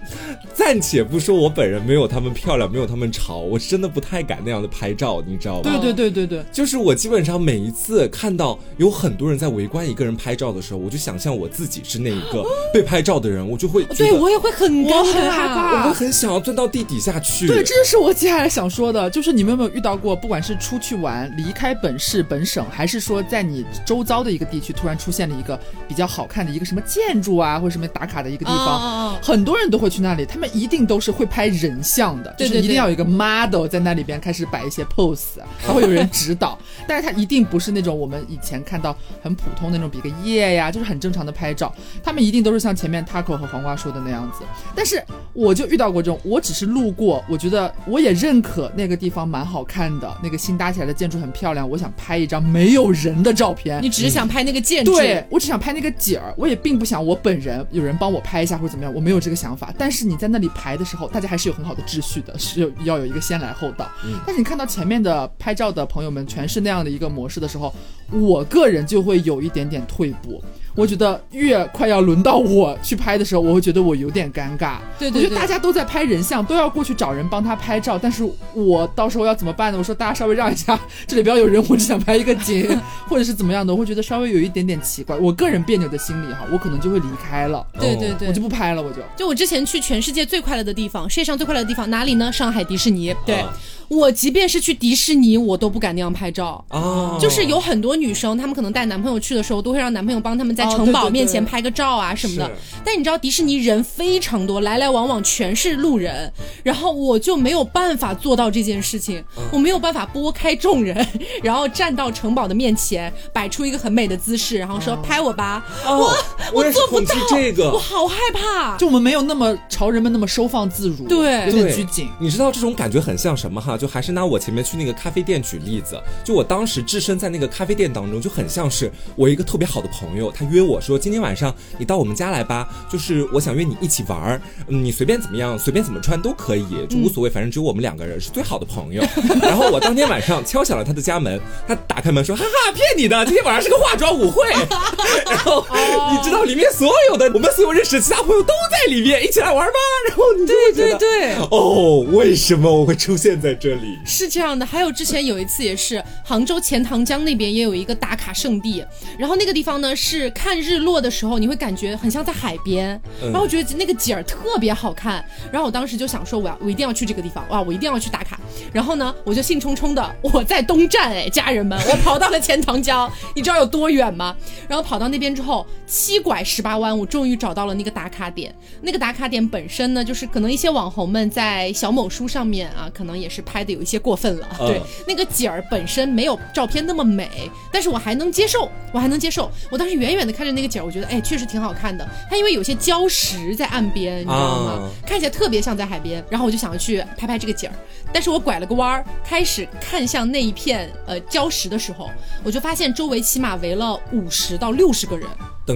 暂且不说我本人没有他们漂亮，没有他们潮，我真的不太敢那样的拍照，你知道吧？对对对对对，就是我基本上每一次看到有很多人在围观一个人拍照的时候。我就想象我自己是那一个被拍照的人，我就会，对我也会很尴尬，害怕，我会很想要钻到地底下去。对，这就是我接下来想说的，就是你们有没有遇到过，不管是出去玩，离开本市本省，还是说在你周遭的一个地区突然出现了一个比较好看的一个什么建筑啊，或者什么打卡的一个地方，很多人都会去那里，他们一定都是会拍人像的，就是一定要有一个 model 在那里边开始摆一些 pose，他会有人指导，但是他一定不是那种我们以前看到很普通那种比个耶呀。就是很正常的拍照，他们一定都是像前面 Taco 和黄瓜说的那样子。但是我就遇到过这种，我只是路过，我觉得我也认可那个地方蛮好看的，那个新搭起来的建筑很漂亮，我想拍一张没有人的照片。你只是想拍那个建筑？对，我只想拍那个景儿，我也并不想我本人有人帮我拍一下或者怎么样，我没有这个想法。但是你在那里排的时候，大家还是有很好的秩序的，是有要有一个先来后到。但是你看到前面的拍照的朋友们全是那样的一个模式的时候，我个人就会有一点点退步。我觉得越快要轮到我去拍的时候，我会觉得我有点尴尬。对对，我觉得大家都在拍人像，都要过去找人帮他拍照，但是我到时候要怎么办呢？我说大家稍微让一下，这里不要有人，我只想拍一个景，或者是怎么样的，我会觉得稍微有一点点奇怪。我个人别扭的心理哈，我可能就会离开了。对对对，我就不拍了，我就。就我之前去全世界最快乐的地方，世界上最快乐的地方哪里呢？上海迪士尼。对。我即便是去迪士尼，我都不敢那样拍照啊！就是有很多女生，她们可能带男朋友去的时候，都会让男朋友帮他们在城堡面前拍个照啊什么的。但你知道迪士尼人非常多，来来往往全是路人，然后我就没有办法做到这件事情，我没有办法拨开众人，然后站到城堡的面前，摆出一个很美的姿势，然后说拍我吧。我我做不到这个，我好害怕。就我们没有那么朝人们那么收放自如，对，有点拘谨。你知道这种感觉很像什么哈？就还是拿我前面去那个咖啡店举例子，就我当时置身在那个咖啡店当中，就很像是我一个特别好的朋友，他约我说今天晚上你到我们家来吧，就是我想约你一起玩儿，嗯，你随便怎么样，随便怎么穿都可以，就无所谓，反正只有我们两个人是最好的朋友。然后我当天晚上敲响了他的家门，他打开门说哈哈，骗你的，今天晚上是个化妆舞会。然后你知道里面所有的我们所有认识的其他朋友都在里面，一起来玩吧。然后你对对对，哦，为什么我会出现在这里？是这样的，还有之前有一次也是杭州钱塘江那边也有一个打卡圣地，然后那个地方呢是看日落的时候，你会感觉很像在海边，然后觉得那个景儿特别好看，然后我当时就想说我要我一定要去这个地方，哇，我一定要去打卡，然后呢我就兴冲冲的我在东站哎，家人们，我跑到了钱塘江，你知道有多远吗？然后跑到那边之后七拐十八弯，我终于找到了那个打卡点，那个打卡点本身呢就是可能一些网红们在小某书上面啊，可能也是拍的有一些过分了。对，那个景儿本身没有照片那么美，但是我还能接受，我还能接受。我当时远远的看着那个景儿，我觉得哎，确实挺好看的。它因为有些礁石在岸边，你知道吗？看起来特别像在海边。然后我就想要去拍拍这个景儿，但是我拐了个弯儿，开始看向那一片呃礁石的时候，我就发现周围起码围了五十到六十个人。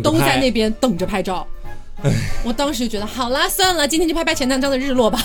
都在那边等着拍照。我当时就觉得好啦，算了，今天就拍拍前两张的日落吧。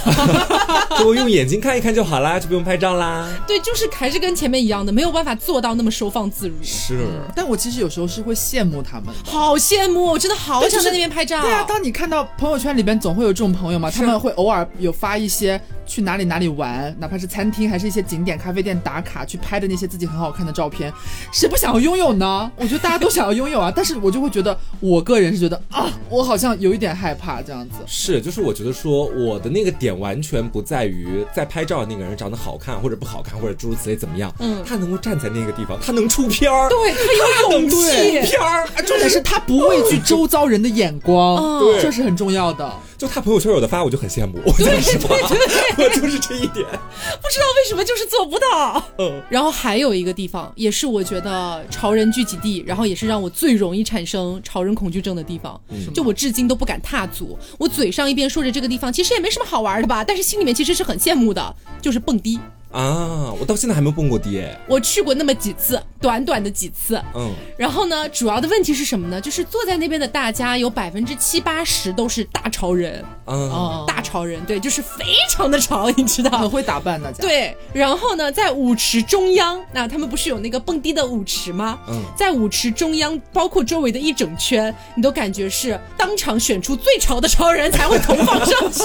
就用眼睛看一看就好啦，就不用拍照啦。对，就是还是跟前面一样的，没有办法做到那么收放自如。是，但我其实有时候是会羡慕他们，好羡慕，我真的好想在那边拍照。对啊，当你看到朋友圈里边总会有这种朋友嘛，他们会偶尔有发一些去哪里哪里玩，哪怕是餐厅还是一些景点、咖啡店打卡去拍的那些自己很好看的照片，谁不想要拥有呢？我觉得大家都想要拥有啊，但是我就会觉得，我个人是觉得啊，我好像有一点害怕这样子。是，就是我觉得说我的那个点完全不在于在拍照的那个人长得好看或者不好看或者诸如此类怎么样，嗯，他能够站在那个地方，他能出片儿，对他有 勇气，片儿，重点是他不畏惧 周遭人的眼光，对，这是很重要的。就他朋友圈有的发，我就很羡慕。我对对对，我就是这一点，不知道为什么就是做不到。嗯，然后还有一个地方，也是我觉得潮人聚集地，然后也是让我最容易产生潮人恐惧症的地方。就我至今都不敢踏足。我嘴上一边说着这个地方其实也没什么好玩的吧，但是心里面其实是很羡慕的，就是蹦迪。啊，我到现在还没有蹦过迪，我去过那么几次，短短的几次。嗯，然后呢，主要的问题是什么呢？就是坐在那边的大家有百分之七八十都是大潮人，嗯，大潮人，对，就是非常的潮，你知道，很 会打扮大家。对，然后呢，在舞池中央，那他们不是有那个蹦迪的舞池吗？嗯，在舞池中央，包括周围的一整圈，你都感觉是当场选出最潮的潮人才会投放上去，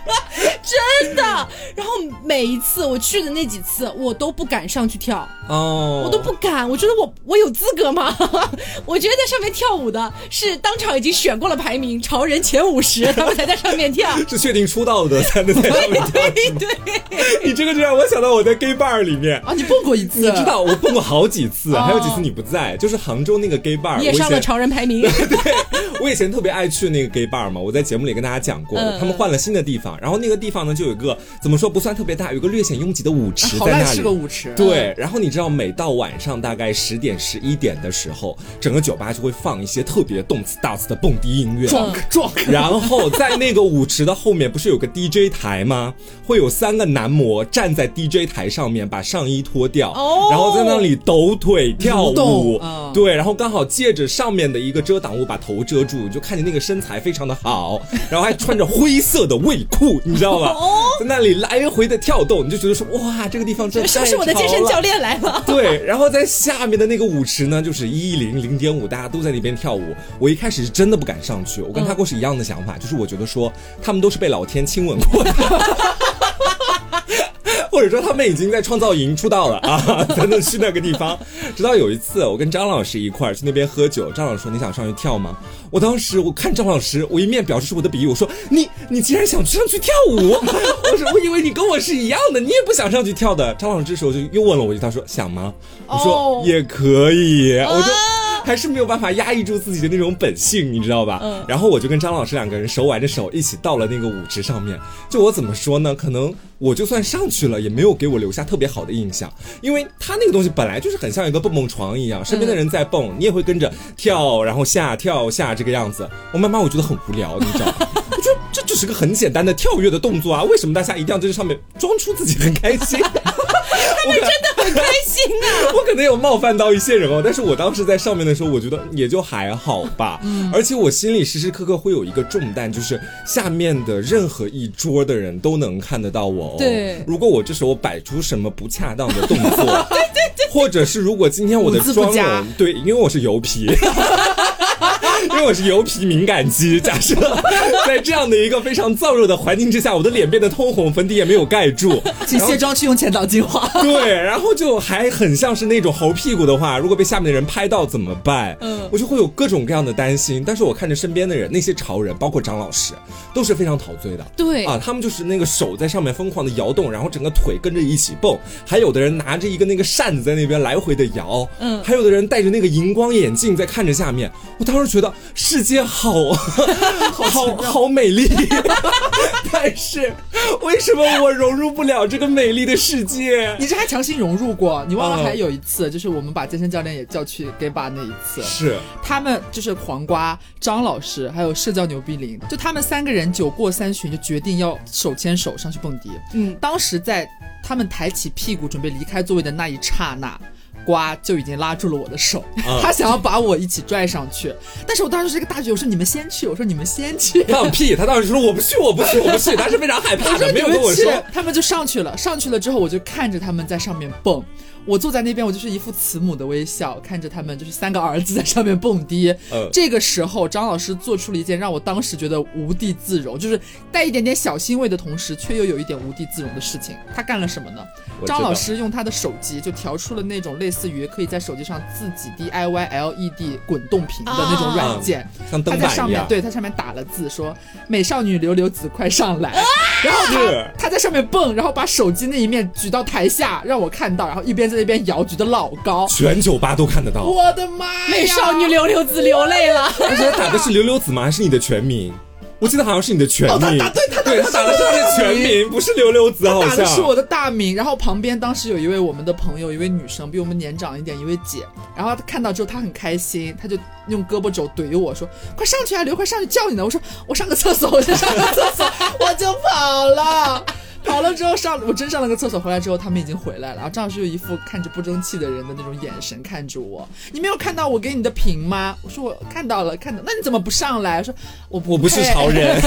真的。然后每一次我。去的那几次，我都不敢上去跳哦，我都不敢。我觉得我我有资格吗？我觉得在上面跳舞的是当场已经选过了排名潮人前五十，他们才在上面跳，是确定出道的才能在上面跳。对，你这个就让我想到我在 gay bar 里面啊，你蹦过一次，你知道我蹦过好几次，还有几次你不在，就是杭州那个 gay bar，你也上了潮人排名。对，我以前特别爱去那个 gay bar 嘛，我在节目里跟大家讲过，他们换了新的地方，然后那个地方呢就有一个怎么说不算特别大，有个略显拥。级的舞池在那里，是个舞池。对，然后你知道，每到晚上大概十点、十一点的时候，整个酒吧就会放一些特别动次打次的蹦迪音乐。然后在那个舞池的后面，不是有个 DJ 台吗？会有三个男模站在 DJ 台上面，把上衣脱掉，然后在那里抖腿跳舞。对，然后刚好借着上面的一个遮挡物把头遮住，就看见那个身材非常的好，然后还穿着灰色的卫裤，你知道吧？在那里来回的跳动，你就觉得说。哇，这个地方真是不是我的健身教练来了？对，然后在下面的那个舞池呢，就是一零零点五，大家都在那边跳舞。我一开始是真的不敢上去，我跟他过是一样的想法，就是我觉得说他们都是被老天亲吻过的。或者说他们已经在创造营出道了 啊，才能去那个地方。直到有一次，我跟张老师一块儿去那边喝酒，张老师说：“你想上去跳吗？”我当时我看张老师，我一面表示出我的比喻，我说：“你你竟然想上去跳舞？” 我说：“我以为你跟我是一样的，你也不想上去跳的。”张老师这时候就又问了我一句，他说：“想吗？”我说：“也可以。”我说。还是没有办法压抑住自己的那种本性，你知道吧？嗯。然后我就跟张老师两个人手挽着手一起到了那个舞池上面。就我怎么说呢？可能我就算上去了，也没有给我留下特别好的印象，因为他那个东西本来就是很像一个蹦蹦床一样，身边的人在蹦，你也会跟着跳，然后下跳下这个样子。我慢慢我觉得很无聊，你知道吗？这就是个很简单的跳跃的动作啊，为什么大家一定要在这上面装出自己很开心？他们真的很开心啊！我可能有冒犯到一些人哦，但是我当时在上面的时候，我觉得也就还好吧。嗯，而且我心里时时刻刻会有一个重担，就是下面的任何一桌的人都能看得到我哦。对，如果我这时候摆出什么不恰当的动作，对对对，或者是如果今天我的妆容，对，因为我是油皮。因为我是油皮敏感肌，假设 在这样的一个非常燥热的环境之下，我的脸变得通红，粉底也没有盖住，请卸妆去用前导精华。对，然后就还很像是那种猴屁股的话，如果被下面的人拍到怎么办？嗯，我就会有各种各样的担心。但是我看着身边的人，那些潮人，包括张老师，都是非常陶醉的。对啊，他们就是那个手在上面疯狂的摇动，然后整个腿跟着一起蹦，还有的人拿着一个那个扇子在那边来回的摇，嗯，还有的人戴着那个荧光眼镜在看着下面。我当时觉得。世界好，好好美丽，但是为什么我融入不了这个美丽的世界？你这还强行融入过？你忘了还有一次，就是我们把健身教练也叫去给把那一次，是他们就是黄瓜、张老师还有社交牛逼林，就他们三个人酒过三巡，就决定要手牵手上去蹦迪。嗯，当时在他们抬起屁股准备离开座位的那一刹那。瓜就已经拉住了我的手，他想要把我一起拽上去，但是我当时是一个大局，我说你们先去，我说你们先去，放屁，他当时说我不去，我不去，我不去，他是非常害怕的，没有跟我说，他们就上去了，上去了之后我就看着他们在上面蹦。我坐在那边，我就是一副慈母的微笑，看着他们就是三个儿子在上面蹦迪。这个时候，张老师做出了一件让我当时觉得无地自容，就是带一点点小欣慰的同时，却又有一点无地自容的事情。他干了什么呢？张老师用他的手机就调出了那种类似于可以在手机上自己 DIY LED 滚动屏的那种软件，他在上面对他上面打了字说：“美少女柳柳子快上来。”然后他他在上面蹦，然后把手机那一面举到台下让我看到，然后一边。在那边摇，举得老高，全酒吧都看得到。我的妈呀！美少女溜溜子流泪了。而且他打的是溜溜子吗？还是你的全名？我记得好像是你的全名。哦他打对，他对他打的是你的全名，不是溜溜子，好像。打的是我的大名。然后旁边当时有一位我们的朋友，一位女生，比我们年长一点，一位姐。然后她看到之后，她很开心，她就用胳膊肘怼我说：“快上去啊，刘，快上去叫你呢。”我说：“我上个厕所，我就上个厕所，我就跑了。” 跑了之后上，我真上了个厕所，回来之后他们已经回来了。然后张老师就一副看着不争气的人的那种眼神看着我。你没有看到我给你的屏吗？我说我看到了，看到。那你怎么不上来？说我我不是潮人，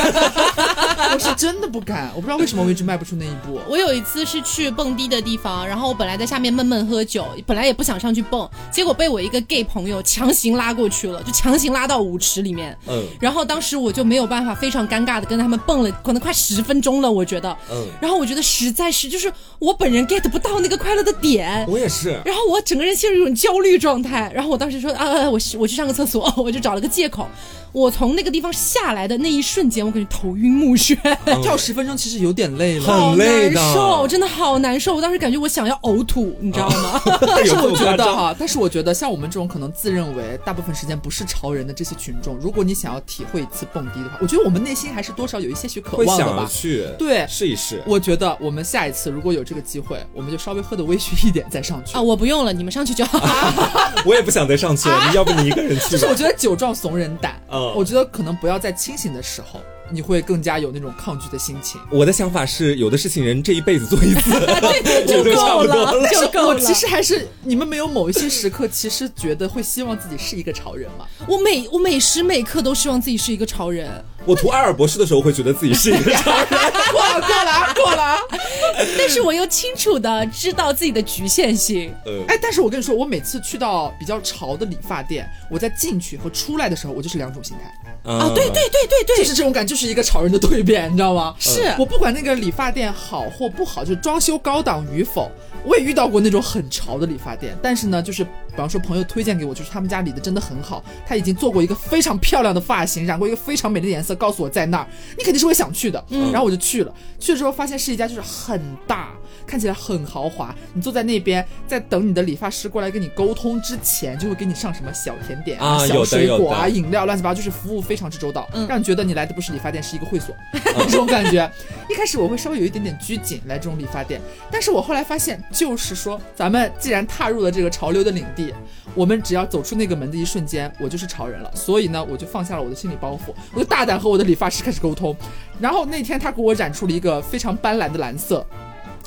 我是真的不敢。我不知道为什么我一直迈不出那一步。我有一次是去蹦迪的地方，然后我本来在下面闷闷喝酒，本来也不想上去蹦，结果被我一个 gay 朋友强行拉过去了，就强行拉到舞池里面。嗯。然后当时我就没有办法，非常尴尬的跟他们蹦了，可能快十分钟了，我觉得。嗯。然后我觉得实在是，就是我本人 get 不到那个快乐的点。我也是。然后我整个人陷入一种焦虑状态。然后我当时说啊，我我去上个厕所，我就找了个借口。我从那个地方下来的那一瞬间，我感觉头晕目眩。跳十分钟其实有点累了，很累的，真的好难受。我当时感觉我想要呕吐，你知道吗？但是我觉得哈，但是我觉得像我们这种可能自认为大部分时间不是潮人的这些群众，如果你想要体会一次蹦迪的话，我觉得我们内心还是多少有一些许渴望的吧。去对试一试。我觉得我们下一次如果有这个机会，我们就稍微喝的微醺一点再上去啊！我不用了，你们上去就好。我也不想再上去了，要不你一个人去？就是我觉得酒壮怂人胆，嗯，我觉得可能。不要在清醒的时候，你会更加有那种抗拒的心情。我的想法是，有的事情人这一辈子做一次 就够了，就够了。其实还是你们没有某一些时刻，其实觉得会希望自己是一个潮人吗？我每我每时每刻都希望自己是一个潮人。我读阿尔博士的时候，会觉得自己是一个潮人。过了过了过了，但是我又清楚的知道自己的局限性。呃哎，但是我跟你说，我每次去到比较潮的理发店，我在进去和出来的时候，我就是两种心态。啊，对对对对对，就是这种感，就是一个潮人的蜕变，你知道吗？是我不管那个理发店好或不好，就是装修高档与否，我也遇到过那种很潮的理发店，但是呢，就是比方说朋友推荐给我，就是他们家理的真的很好，他已经做过一个非常漂亮的发型，染过一个非常美的颜色，告诉我在那儿，你肯定是会想去的。嗯，然后我就去了，去了之后发现是一家就是很大，看起来很豪华，你坐在那边在等你的理发师过来跟你沟通之前，就会给你上什么小甜点啊、小水果啊、饮料，乱七八糟，就是服务非。非常之周到，让你觉得你来的不是理发店，是一个会所，这种感觉。一开始我会稍微有一点点拘谨来这种理发店，但是我后来发现，就是说，咱们既然踏入了这个潮流的领地，我们只要走出那个门的一瞬间，我就是潮人了。所以呢，我就放下了我的心理包袱，我就大胆和我的理发师开始沟通。然后那天他给我染出了一个非常斑斓的蓝色。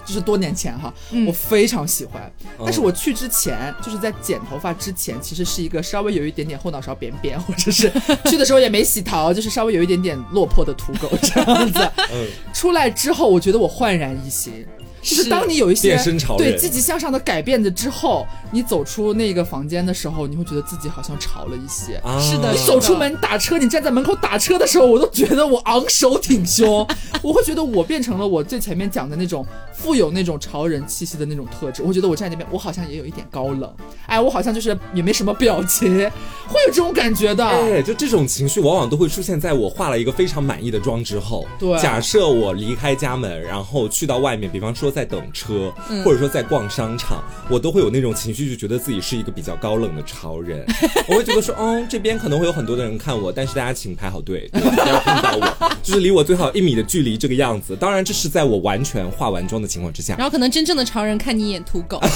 就是多年前哈，我非常喜欢。但是我去之前，就是在剪头发之前，其实是一个稍微有一点点后脑勺扁扁，或者是去的时候也没洗头，就是稍微有一点点落魄的土狗这样子。出来之后，我觉得我焕然一新。就是当你有一些对积极向上的改变的之后，你走出那个房间的时候，你会觉得自己好像潮了一些。是的，你走出门打车，你站在门口打车的时候，我都觉得我昂首挺胸，我会觉得我变成了我最前面讲的那种富有那种潮人气息的那种特质。我觉得我站在那边，我好像也有一点高冷，哎，我好像就是也没什么表情，会有这种感觉的。哎，就这种情绪往往都会出现在我化了一个非常满意的妆之后。对，假设我离开家门，然后去到外面，比方说。在等车，或者说在逛商场，我都会有那种情绪，就觉得自己是一个比较高冷的潮人。我会觉得说，嗯，这边可能会有很多的人看我，但是大家请排好队，不要碰到我，就是离我最好一米的距离，这个样子。当然，这是在我完全化完妆的情况之下。然后，可能真正的潮人看你一眼土狗。哎，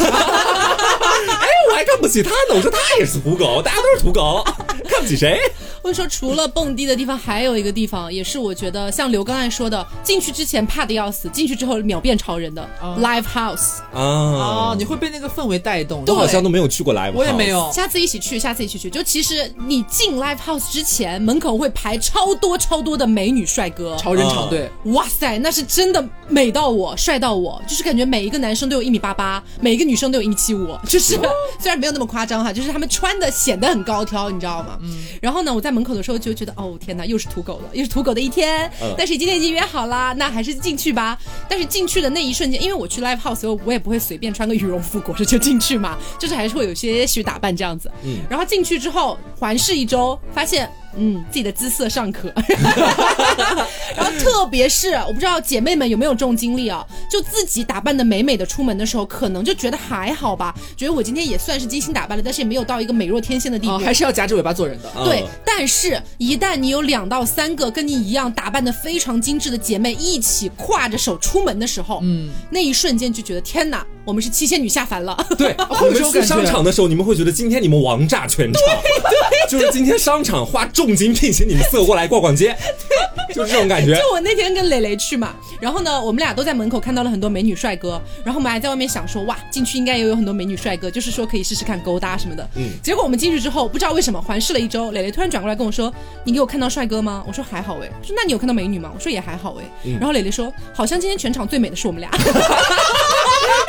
我还看不起他呢。我说他也是土狗，大家都是土狗，看不起谁？我跟你说，除了蹦迪的地方，还有一个地方，也是我觉得像刘刚才说的，进去之前怕的要死，进去之后秒变超人的 live house 啊！哦，你会被那个氛围带动。都好像都没有去过 live，我也没有。下次一起去，下次一起去。就其实你进 live house 之前，门口会排超多超多的美女帅哥，超人长队。哇塞，那是真的美到我，帅到我，就是感觉每一个男生都有一米八八，每一个女生都有一米七五，就是 虽然没有那么夸张哈，就是他们穿的显得很高挑，你知道吗？嗯。然后呢，我在门口的时候就觉得，哦天哪，又是土狗了，又是土狗的一天。嗯。但是今天已经约好了，那还是进去吧。但是进去的那一瞬间，因为我去 live house，我我也不会随便穿个羽绒服裹着就进去嘛，就是还是会有些许打扮这样子。嗯。然后进去之后环视一周，发现。嗯，自己的姿色尚可，然后特别是我不知道姐妹们有没有这种经历啊，就自己打扮的美美的出门的时候，可能就觉得还好吧，觉得我今天也算是精心打扮了，但是也没有到一个美若天仙的地步，还是要夹着尾巴做人的。对，但是一旦你有两到三个跟你一样打扮的非常精致的姐妹一起挎着手出门的时候，嗯，那一瞬间就觉得天哪，我们是七仙女下凡了。对，我们去商场的时候，你们会觉得今天你们王炸全场，对，就是今天商场花重。金聘请你们四个过来逛逛街，就是这种感觉。就我那天跟蕾蕾去嘛，然后呢，我们俩都在门口看到了很多美女帅哥，然后我们还在外面想说，哇，进去应该也有很多美女帅哥，就是说可以试试看勾搭什么的。嗯。结果我们进去之后，不知道为什么环视了一周，蕾蕾突然转过来跟我说：“你给我看到帅哥吗？”我说：“还好哎。”说：“那你有看到美女吗？”我说：“也还好哎。”然后蕾蕾说：“好像今天全场最美的是我们俩。”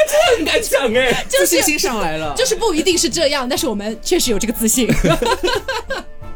这很敢讲哎，自信心上来了。就是不一定是这样，但是我们确实有这个自信。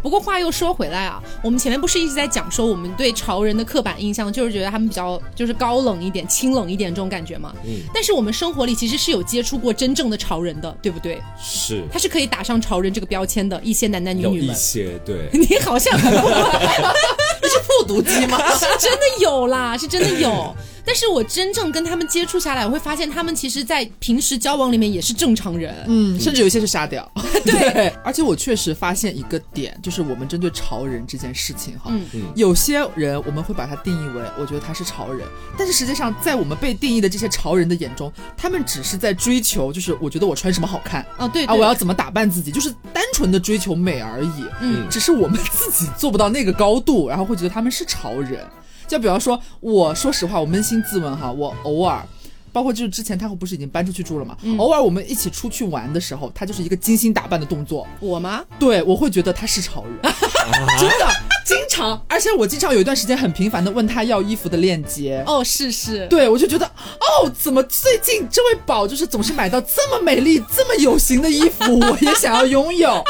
不过话又说回来啊，我们前面不是一直在讲说我们对潮人的刻板印象，就是觉得他们比较就是高冷一点、清冷一点这种感觉嘛。嗯。但是我们生活里其实是有接触过真正的潮人的，对不对？是。他是可以打上潮人这个标签的一些男男女女们。一些对。你好像很不，你是复读机吗？是真的有啦，是真的有。但是我真正跟他们接触下来，我会发现他们其实，在平时交往里面也是正常人，嗯，甚至有一些是沙雕。对，而且我确实发现一个点，就是我们针对潮人这件事情，哈，嗯，有些人我们会把他定义为，我觉得他是潮人，但是实际上在我们被定义的这些潮人的眼中，他们只是在追求，就是我觉得我穿什么好看，啊，对，啊，我要怎么打扮自己，就是单纯的追求美而已，嗯，只是我们自己做不到那个高度，然后会觉得他们是潮人。就比方说，我说实话，我扪心自问哈，我偶尔，包括就是之前他不是已经搬出去住了嘛，偶尔我们一起出去玩的时候，他就是一个精心打扮的动作。我吗？对，我会觉得他是潮人，真的。经常，而且我经常有一段时间很频繁的问他要衣服的链接。哦，是是，对我就觉得，哦，怎么最近这位宝就是总是买到这么美丽、这么有型的衣服，我也想要拥有，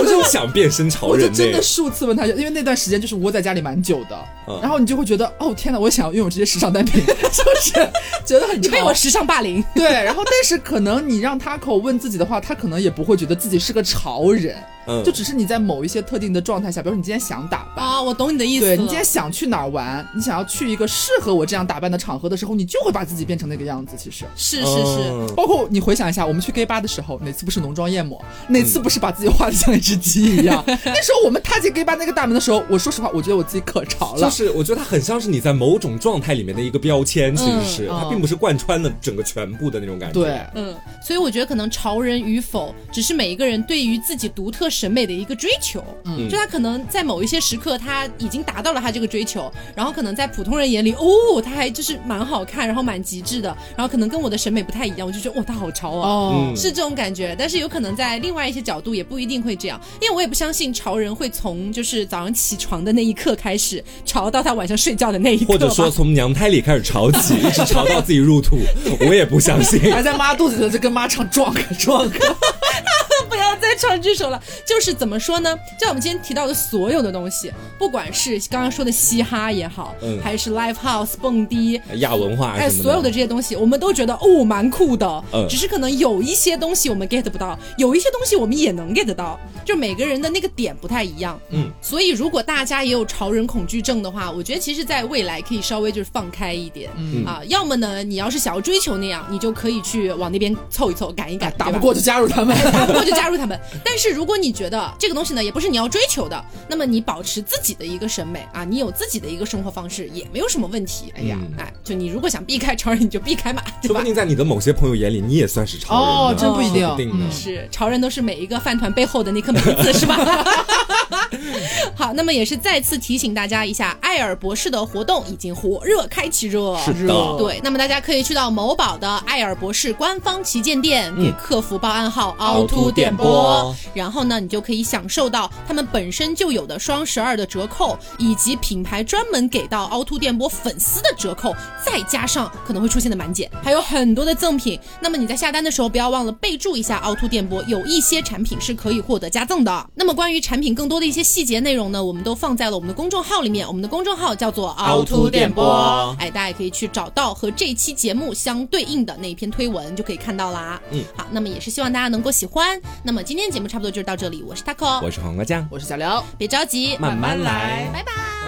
我就想变身潮人。我就真的数次问他，因为那段时间就是窝在家里蛮久的，然后你就会觉得，哦天哪，我想要拥有这些时尚单品，就是觉得很你被我时尚霸凌。对，然后但是可能你让他口问自己的话，他可能也不会觉得自己是个潮人。嗯，就只是你在某一些特定的状态下，比如说你今天想打扮啊，我懂你的意思。对你今天想去哪儿玩，你想要去一个适合我这样打扮的场合的时候，你就会把自己变成那个样子。其实是是是，包括你回想一下，我们去 gay 吧的时候，哪次不是浓妆艳抹？哪次不是把自己画的像一只鸡一样？那时候我们踏进 gay 吧那个大门的时候，我说实话，我觉得我自己可潮了。就是我觉得它很像是你在某种状态里面的一个标签，其实是它并不是贯穿了整个全部的那种感觉。对，嗯，所以我觉得可能潮人与否，只是每一个人对于自己独特审美的一个追。求，嗯，就他可能在某一些时刻他已经达到了他这个追求，然后可能在普通人眼里，哦，他还就是蛮好看，然后蛮极致的，然后可能跟我的审美不太一样，我就觉得哇，他好潮哦，是这种感觉。但是有可能在另外一些角度也不一定会这样，因为我也不相信潮人会从就是早上起床的那一刻开始潮到他晚上睡觉的那一刻，或者说从娘胎里开始潮起，一直潮到自己入土，我也不相信。还在妈肚子里就跟妈唱壮个壮个。不要再唱这首了。就是怎么说呢？就我们今天提到的所有的东西，不管是刚刚说的嘻哈也好，嗯，还是 live house 蹦迪、亚文化，哎，所有的这些东西，我们都觉得哦蛮酷的。嗯，只是可能有一些东西我们 get 不到，有一些东西我们也能 get 到，就每个人的那个点不太一样。嗯，所以如果大家也有潮人恐惧症的话，我觉得其实在未来可以稍微就是放开一点。嗯啊，要么呢，你要是想要追求那样，你就可以去往那边凑一凑，赶一赶，打不过就加入他们，打不过就加入他们。但是如果你觉得这个东西呢，也不是你要追求的，那么你保持自己的一个审美啊，你有自己的一个生活方式也没有什么问题。哎呀，哎，就你如果想避开潮人，你就避开嘛，说不定在你的某些朋友眼里，你也算是潮人哦，真不一定。定是潮人都是每一个饭团背后的那颗梅子，是吧？好，那么也是再次提醒大家一下，艾尔博士的活动已经火热开启热。是的，对，那么大家可以去到某宝的艾尔博士官方旗舰店，给客服报暗号“凹凸电波”，然后呢，你就可以享受到他们本身就有的双十二的折扣，以及品牌专门给到凹凸电波粉丝的折扣，再加上可能会出现的满减，还有很多的赠品。那么你在下单的时候，不要忘了备注一下凹凸电波，有一些产品是可以获得加赠的。那么关于产品更多的一些细节内容呢，我们都放在了我们的公众号里面。我们的公众号叫做凹凸电波，哎，大家也可以去找到和这期节目相对应的那一篇推文，就可以看到啦。嗯，好，那么也是希望大家能够喜欢。那么今天节目差不多就是到这里，我是 taco，我是黄瓜酱，我是小刘，别着急，慢慢来，拜拜。